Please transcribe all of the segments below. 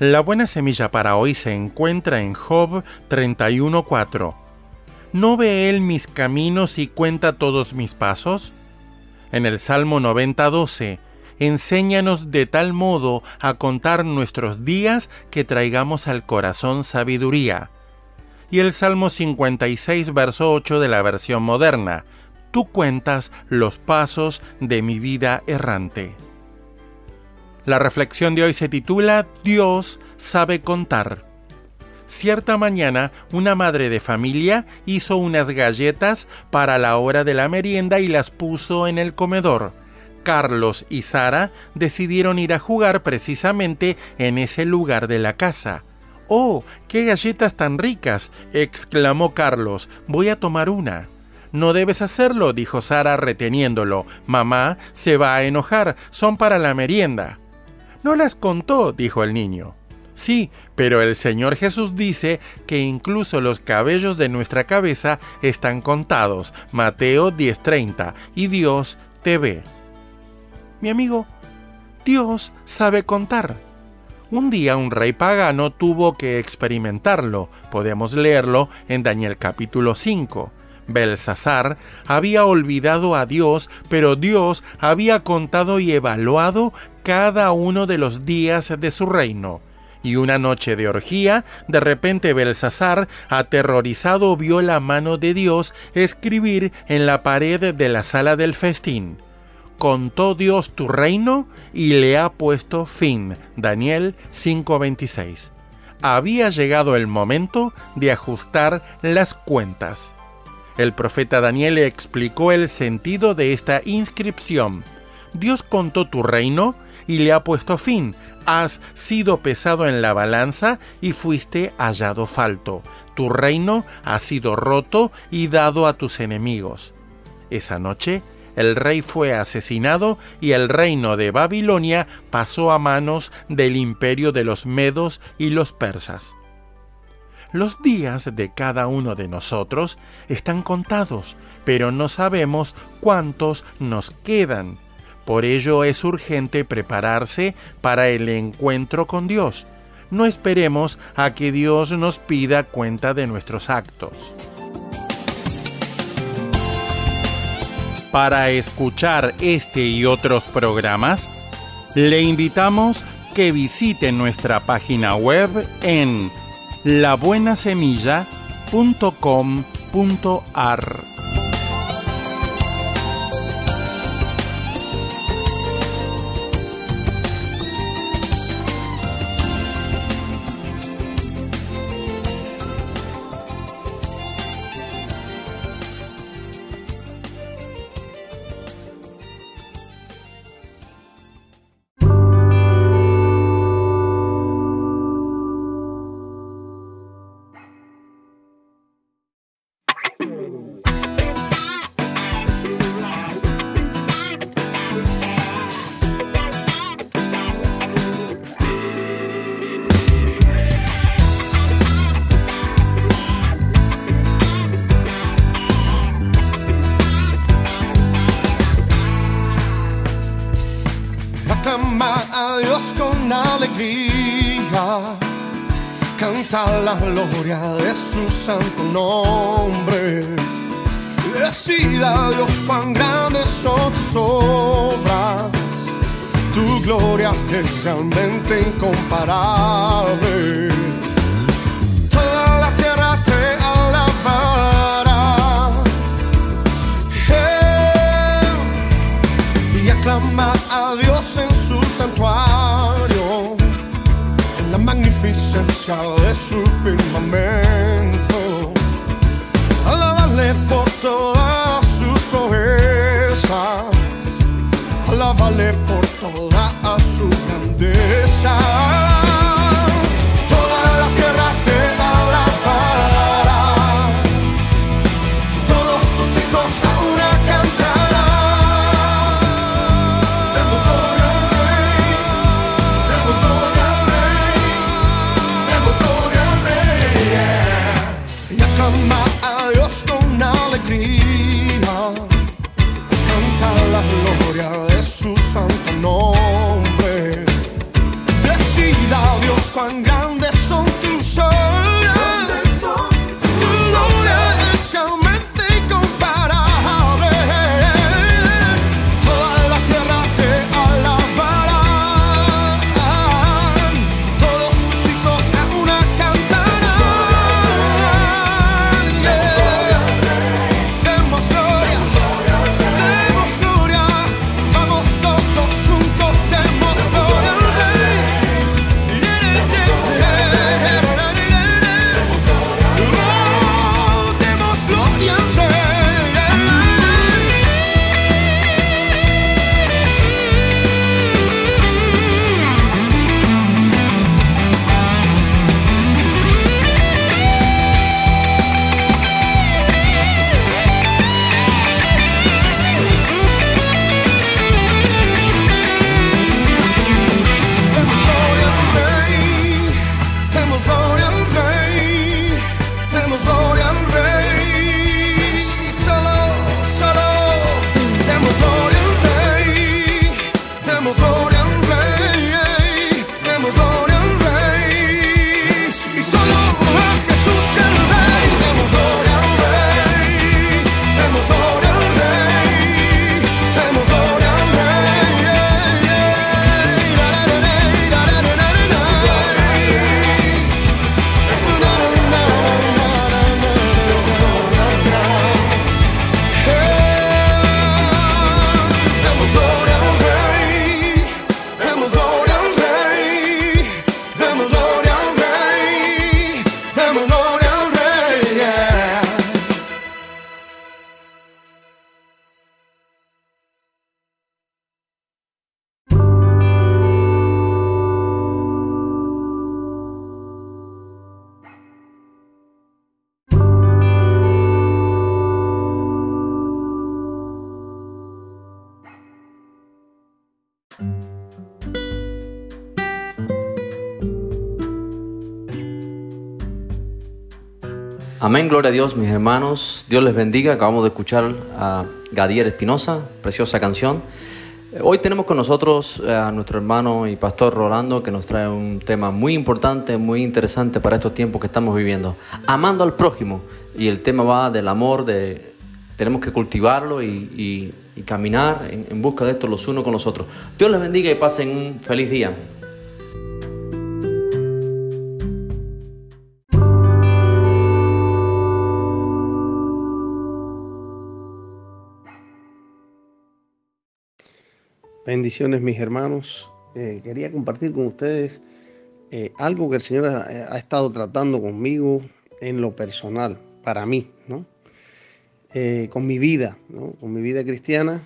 La buena semilla para hoy se encuentra en Job 31.4. ¿No ve él mis caminos y cuenta todos mis pasos? En el Salmo 90.12, enséñanos de tal modo a contar nuestros días que traigamos al corazón sabiduría. Y el Salmo 56, verso 8 de la versión moderna, tú cuentas los pasos de mi vida errante. La reflexión de hoy se titula Dios sabe contar. Cierta mañana, una madre de familia hizo unas galletas para la hora de la merienda y las puso en el comedor. Carlos y Sara decidieron ir a jugar precisamente en ese lugar de la casa. ¡Oh, qué galletas tan ricas! exclamó Carlos. Voy a tomar una. No debes hacerlo, dijo Sara reteniéndolo. Mamá se va a enojar, son para la merienda. No las contó, dijo el niño. Sí, pero el Señor Jesús dice que incluso los cabellos de nuestra cabeza están contados. Mateo 10:30. Y Dios te ve. Mi amigo, Dios sabe contar. Un día un rey pagano tuvo que experimentarlo. Podemos leerlo en Daniel capítulo 5. Belsasar había olvidado a Dios, pero Dios había contado y evaluado cada uno de los días de su reino. Y una noche de orgía, de repente Belsasar, aterrorizado, vio la mano de Dios escribir en la pared de la sala del festín. Contó Dios tu reino y le ha puesto fin. Daniel 5:26. Había llegado el momento de ajustar las cuentas. El profeta Daniel explicó el sentido de esta inscripción. Dios contó tu reino y le ha puesto fin. Has sido pesado en la balanza y fuiste hallado falto. Tu reino ha sido roto y dado a tus enemigos. Esa noche el rey fue asesinado y el reino de Babilonia pasó a manos del imperio de los medos y los persas. Los días de cada uno de nosotros están contados, pero no sabemos cuántos nos quedan. Por ello es urgente prepararse para el encuentro con Dios. No esperemos a que Dios nos pida cuenta de nuestros actos. Para escuchar este y otros programas, le invitamos que visite nuestra página web en labuenasemilla.com.ar. a Dios con alegría, canta la gloria de su santo nombre. Decida Dios cuán grandes son tus obras, tu gloria es realmente incomparable. Toda la tierra te alabará y aclama a Dios en santuario, en la magnificencia de su firmamento. Alábale por todas sus proezas, alábale por toda su grandeza. santo nombre. Amén, gloria a Dios, mis hermanos. Dios les bendiga. Acabamos de escuchar a Gadier Espinosa, preciosa canción. Hoy tenemos con nosotros a nuestro hermano y pastor Rolando que nos trae un tema muy importante, muy interesante para estos tiempos que estamos viviendo. Amando al prójimo. Y el tema va del amor, de tenemos que cultivarlo y, caminar en, en busca de esto los unos con los otros. Dios les bendiga y pasen un feliz día. Bendiciones mis hermanos. Eh, quería compartir con ustedes eh, algo que el Señor ha, estado tratando conmigo en lo personal, para mí, ¿no? Eh, con mi vida, con mi vida cristiana,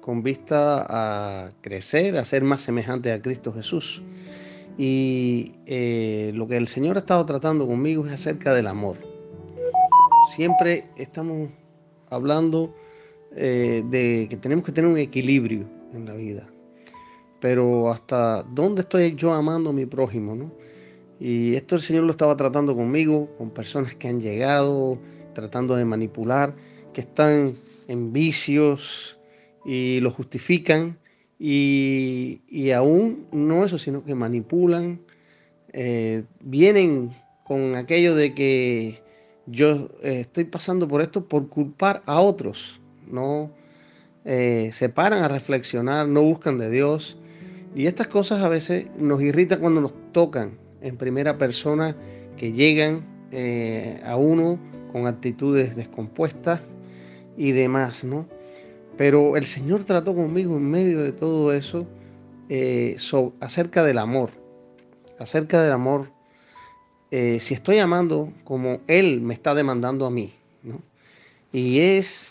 con vista a crecer, a ser más semejante a Cristo Jesús. Y lo que el Señor ha estado tratando conmigo es acerca del amor. Siempre estamos hablando de que tenemos que tener un equilibrio en la vida. Pero hasta dónde estoy yo amando a mi prójimo, ¿no? Y esto el Señor lo estaba tratando conmigo, con personas que han llegado, tratando de manipular, que están en vicios y lo justifican. Y, aún no eso, sino que manipulan, eh, vienen con aquello de que yo eh, estoy pasando por esto por culpar a otros, no eh, se paran a reflexionar, no buscan de Dios. Y estas cosas a veces nos irritan cuando nos tocan en primera persona, que llegan eh, a uno con actitudes descompuestas y demás, ¿no? Pero el Señor trató conmigo en medio de todo eso eh, acerca del amor, acerca del amor, si estoy amando como Él me está demandando a mí, ¿no? Y es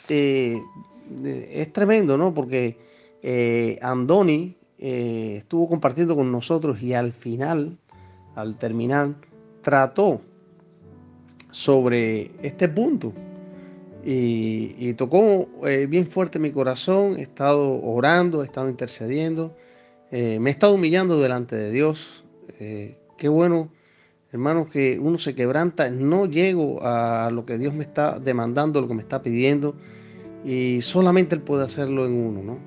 es tremendo, ¿no? Porque eh, Andoni eh, estuvo compartiendo con nosotros y al final, al terminar, trató sobre este punto. Y, tocó eh, bien fuerte mi corazón, he estado orando, he estado intercediendo, me he estado humillando delante de Dios. qué bueno, hermanos, que uno se quebranta, no llego a lo que Dios me está demandando, lo que me está pidiendo y solamente Él puede hacerlo en uno, ¿no?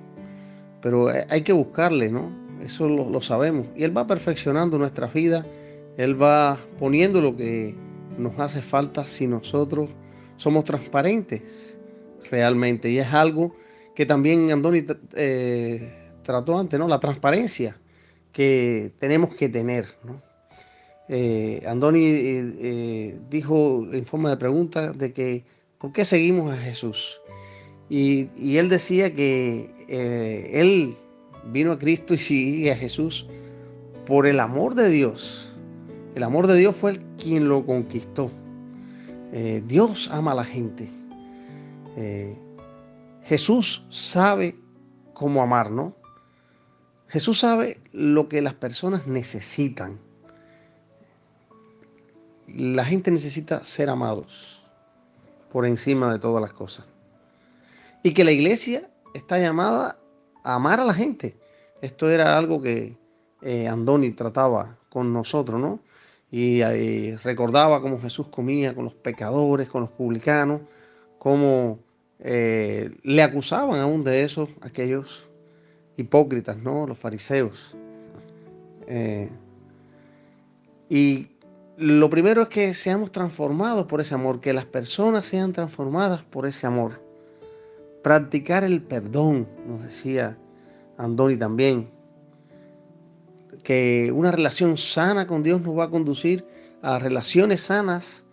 Pero hay que buscarle, ¿no? Eso lo, sabemos. Y Él va perfeccionando nuestra vida, Él va poniendo lo que nos hace falta si nosotros somos transparentes realmente. Y es algo que también Andoni eh, trató antes, ¿no? La transparencia que tenemos que tener, ¿no? Eh, Andoni eh, dijo en forma de pregunta de que ¿por qué seguimos a Jesús? Y, él decía que eh, él vino a Cristo y sigue a Jesús por el amor de Dios. El amor de Dios fue el quien lo conquistó. Eh, Dios ama a la gente. Eh, Jesús sabe cómo amar, ¿no? Jesús sabe lo que las personas necesitan. La gente necesita ser amados por encima de todas las cosas. Y que la iglesia está llamada a amar a la gente. Esto era algo que eh, Andoni trataba con nosotros, ¿no? Y, eh, recordaba cómo Jesús comía con los pecadores, con los publicanos, cómo eh, le acusaban aún de eso aquellos hipócritas, ¿no? Los fariseos. y lo primero es que seamos transformados por ese amor, que las personas sean transformadas por ese amor. Practicar el perdón, nos decía Andoni también, que una relación sana con Dios nos va a conducir a relaciones sanas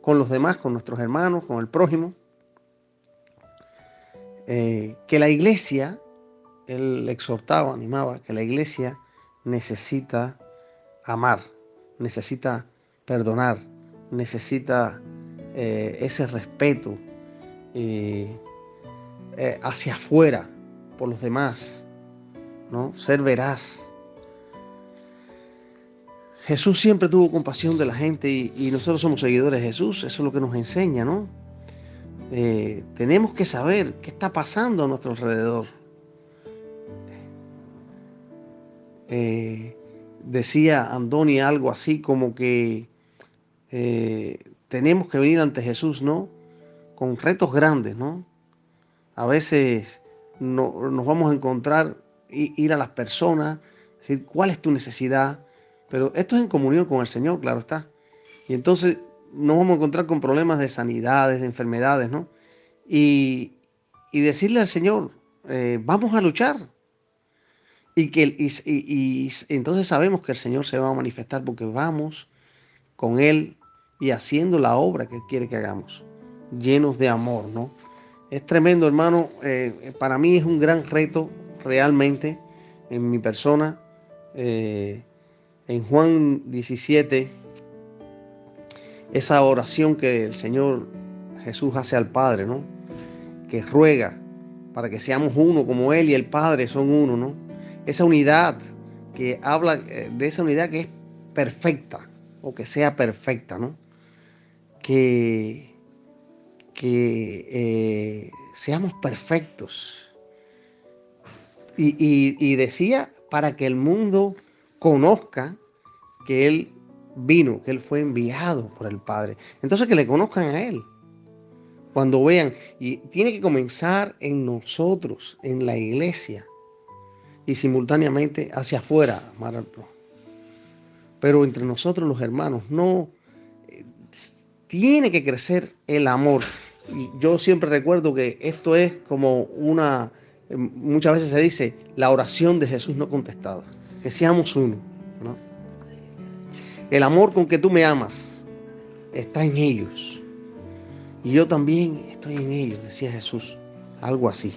con los demás, con nuestros hermanos, con el prójimo. Eh, que la iglesia, él exhortaba, animaba, que la iglesia necesita amar, necesita perdonar, necesita eh, ese respeto. Eh, eh, hacia afuera por los demás, ¿no? Ser veraz. Jesús siempre tuvo compasión de la gente y, nosotros somos seguidores de Jesús, eso es lo que nos enseña, ¿no? Eh, tenemos que saber qué está pasando a nuestro alrededor. Eh, decía Andoni algo así como que tenemos que venir ante Jesús, ¿no? Con retos grandes, ¿no? A veces no, nos vamos a encontrar, ir a las personas, decir, ¿cuál es tu necesidad? Pero esto es en comunión con el Señor, claro está. Y entonces nos vamos a encontrar con problemas de sanidades, de enfermedades, ¿no? Y, decirle al Señor, eh, vamos a luchar. Y, que, y, entonces sabemos que el Señor se va a manifestar porque vamos con Él y haciendo la obra que quiere que hagamos, llenos de amor, ¿no? Es tremendo, hermano. Eh, para mí es un gran reto realmente en mi persona. Eh, en Juan 17, esa oración que el Señor Jesús hace al Padre, ¿no? Que ruega para que seamos uno como Él y el Padre son uno, ¿no? Esa unidad que habla eh, de esa unidad que es perfecta o que sea perfecta, ¿no? Que, que eh, seamos perfectos. y decía para que el mundo conozca que Él vino, que Él fue enviado por el Padre. Entonces que le conozcan a Él. Cuando vean, y tiene que comenzar en nosotros, en la iglesia, y simultáneamente hacia afuera, amar al Pero entre nosotros los hermanos, no, tiene que crecer el amor. Yo siempre recuerdo que esto es como una, eh, muchas veces se dice, la oración de Jesús no contestada, que seamos uno. El amor con que tú me amas está en ellos. Y yo también estoy en ellos, decía Jesús. Algo así.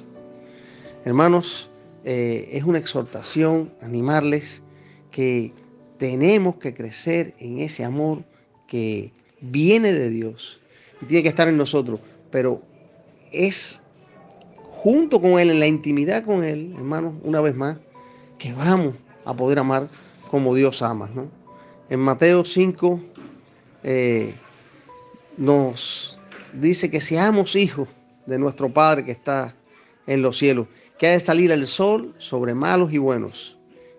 Hermanos, eh, es una exhortación animarles que tenemos que crecer en ese amor que viene de Dios y tiene que estar en nosotros, pero es junto con Él, en la intimidad con Él, hermanos, una vez más, que vamos a poder amar como Dios ama, ¿no? En Mateo 5 eh, nos dice que seamos hijos de nuestro Padre que está en los cielos, que ha de salir el sol sobre malos y buenos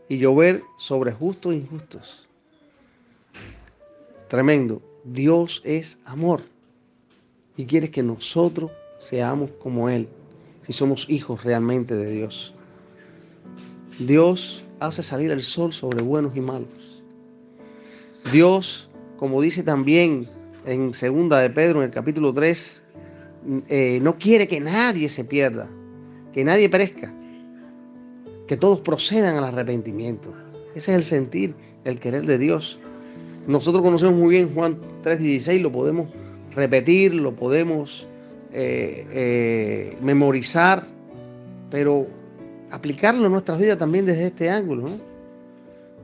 y llover sobre justos e injustos. Tremendo. Dios es amor y quiere que nosotros seamos como Él, si somos hijos realmente de Dios. Dios hace salir el sol sobre buenos y malos. Dios, como dice también en segunda de Pedro, en el capítulo 3, eh, no quiere que nadie se pierda, que nadie perezca, que todos procedan al arrepentimiento. Ese es el sentir, el querer de Dios. Nosotros conocemos muy bien Juan 3:16, lo podemos repetir, lo podemos eh, eh, memorizar, pero aplicarlo en nuestras vidas también desde este ángulo.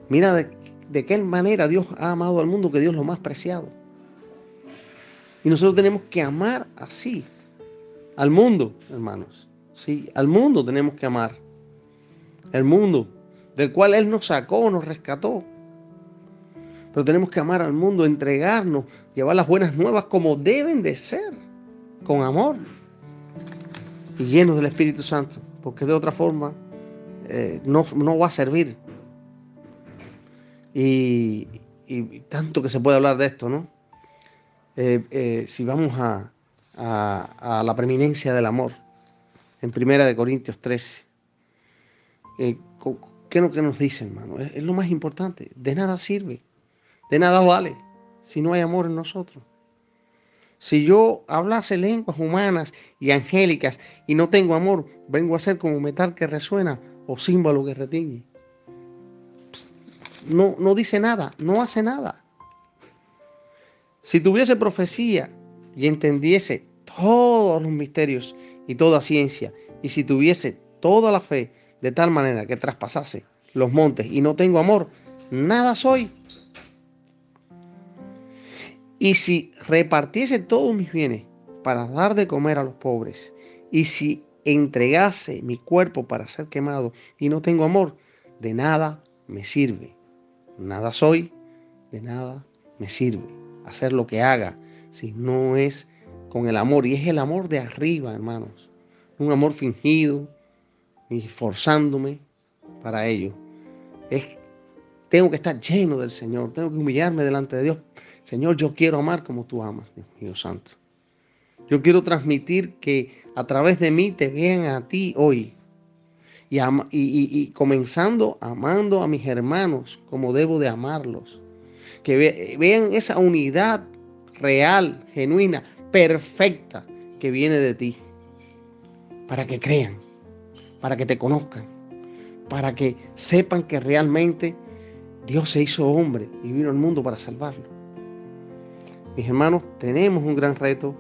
Mira de de qué manera Dios ha amado al mundo que Dios lo más preciado. Y nosotros tenemos que amar así al mundo, hermanos. Sí, al mundo tenemos que amar. El mundo del cual Él nos sacó, nos rescató. Pero tenemos que amar al mundo, entregarnos, llevar las buenas nuevas como deben de ser, con amor y llenos del Espíritu Santo, porque de otra forma eh, no, no va a servir. Y, tanto que se puede hablar de esto, ¿no? Eh, eh, si vamos a, la preeminencia del amor, en Primera de Corintios 13, eh, ¿qué que nos dice, hermano? Es, lo más importante. De nada sirve, de nada vale si no hay amor en nosotros. Si yo hablase lenguas humanas y angélicas y no tengo amor, vengo a ser como metal que resuena o símbolo que retiñe no, no dice nada, no hace nada. Si tuviese profecía y entendiese todos los misterios y toda ciencia, y si tuviese toda la fe de tal manera que traspasase los montes y no tengo amor, nada soy. Y si repartiese todos mis bienes para dar de comer a los pobres, y si entregase mi cuerpo para ser quemado y no tengo amor, de nada me sirve. Nada soy, de nada me sirve hacer lo que haga si no es con el amor. Y es el amor de arriba, hermanos. Un amor fingido y esforzándome para ello. Es tengo que estar lleno del Señor, tengo que humillarme delante de Dios. Señor, yo quiero amar como tú amas, Dios mío santo. Yo quiero transmitir que a través de mí te vean a ti hoy. Y, comenzando amando a mis hermanos como debo de amarlos. Que vean esa unidad real, genuina, perfecta que viene de ti. Para que crean, para que te conozcan, para que sepan que realmente Dios se hizo hombre y vino al mundo para salvarlo. Mis hermanos, tenemos un gran reto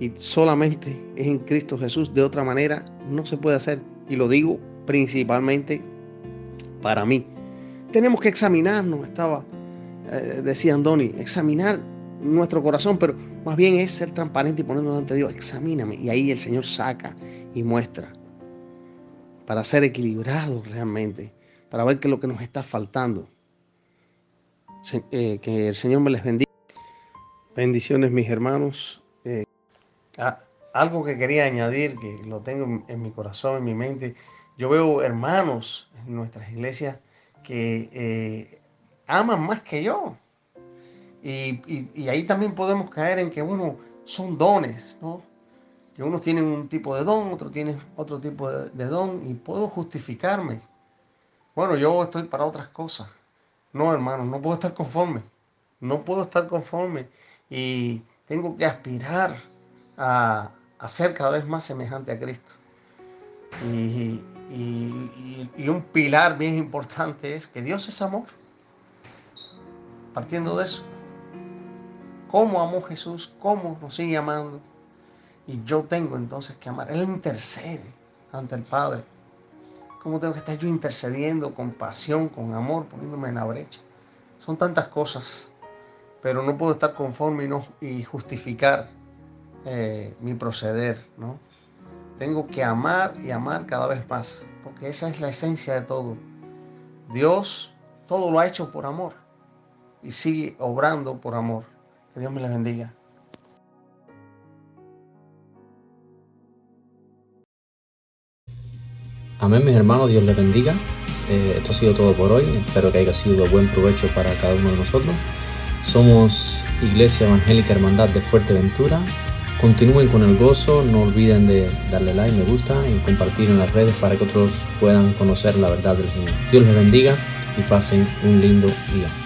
y solamente es en Cristo Jesús. De otra manera no se puede hacer. Y lo digo principalmente para mí. Tenemos que examinarnos, estaba, eh, decía Andoni, examinar nuestro corazón, pero más bien es ser transparente y ponernos de Dios. Examíname. Y ahí el Señor saca y muestra para ser equilibrados realmente, para ver qué es lo que nos está faltando. Eh, que el Señor me les bendiga. Bendiciones mis hermanos. Eh, algo que quería añadir, que lo tengo en mi corazón, en mi mente. Yo veo hermanos en nuestras iglesias que eh, aman más que yo. Y, ahí también podemos caer en que uno son dones, ¿no? Que unos tienen un tipo de don, otro tiene otro tipo de, don y puedo justificarme. Bueno, yo estoy para otras cosas. No, hermano, no puedo estar conforme. No puedo estar conforme y tengo que aspirar a, ser cada vez más semejante a Cristo. y, un pilar bien importante es que Dios es amor. Partiendo de eso cómo amó Jesús, cómo nos sigue amando. Y yo tengo entonces que amar. Él intercede ante el Padre. ¿Cómo tengo que estar yo intercediendo con pasión, con amor, poniéndome en la brecha? Son tantas cosas, pero no puedo estar conforme y, no, y justificar eh, mi proceder, ¿no? Tengo que amar y amar cada vez más, porque esa es la esencia de todo. Dios todo lo ha hecho por amor y sigue obrando por amor. Que Dios me la bendiga. Amén, mis hermanos, Dios les bendiga. Eh, esto ha sido todo por hoy. Espero que haya sido buen provecho para cada uno de nosotros. Somos Iglesia Evangélica Hermandad de Fuerteventura. Continúen con el gozo, no olviden de darle like, me gusta y compartir en las redes para que otros puedan conocer la verdad del Señor. Dios les bendiga y pasen un lindo día.